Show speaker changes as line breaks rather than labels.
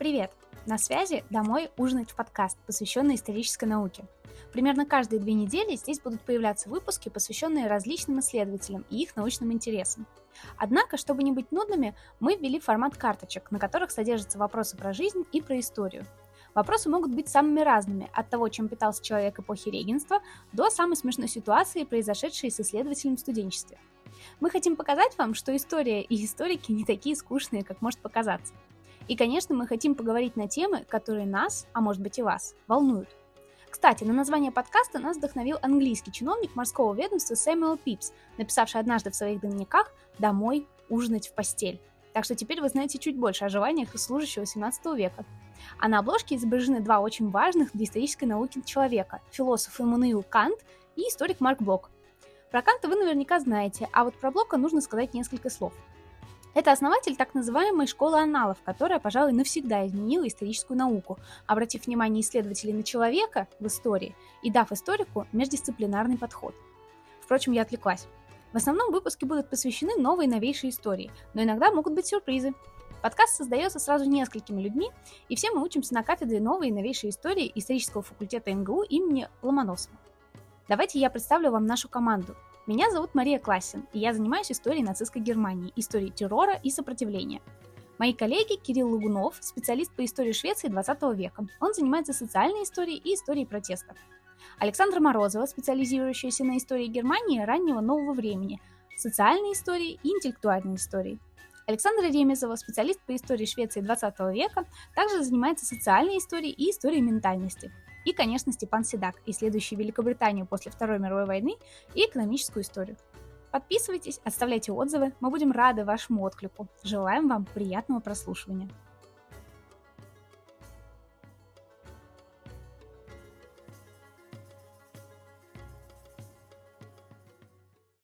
Привет! На связи «Домой ужинать в подкаст», посвященный исторической науке. Примерно каждые две недели здесь будут появляться выпуски, посвященные различным исследователям и их научным интересам. Однако, чтобы не быть нудными, мы ввели формат карточек, на которых содержатся вопросы про жизнь и про историю. Вопросы могут быть самыми разными, от того, чем питался человек эпохи регенства, до самой смешной ситуации, произошедшей с исследователем в студенчестве. Мы хотим показать вам, что история и историки не такие скучные, как может показаться. И, конечно, мы хотим поговорить на темы, которые нас, а может быть и вас, волнуют. Кстати, на название подкаста нас вдохновил английский чиновник морского ведомства Сэмюэл Пипс, написавший однажды в своих дневниках «Домой ужинать в постель». Так что теперь вы знаете чуть больше о желаниях служащего 17 века. А на обложке изображены два очень важных для исторической науки человека – философ Иммануил Кант и историк Марк Блок. Про Канта вы наверняка знаете, а вот про Блока нужно сказать несколько слов. Это основатель так называемой школы аналов, которая, пожалуй, навсегда изменила историческую науку, обратив внимание исследователей на человека в истории и дав историку междисциплинарный подход. Впрочем, я отвлеклась. В основном выпуски будут посвящены новой и новейшей истории, но иногда могут быть сюрпризы. Подкаст создается сразу несколькими людьми, и все мы учимся на кафедре новой и новейшей истории исторического факультета МГУ имени Ломоносова. Давайте я представлю вам нашу команду. Меня зовут Мария Классин, и я занимаюсь историей нацистской Германии, историей террора и сопротивления. Мои коллеги Кирилл Лагунов, специалист по истории Швеции 20 века. Он занимается социальной историей и историей протестов. Александра Морозова, специализирующаяся на истории Германии раннего нового времени, социальной истории и интеллектуальной истории. Александра Ремезова, специалист по истории Швеции 20 века, также занимается социальной историей и историей ментальности. И, конечно, Степан Седак, исследующий Великобританию после Второй мировой войны и экономическую историю. Подписывайтесь, оставляйте отзывы, мы будем рады вашему отклику. Желаем вам приятного прослушивания.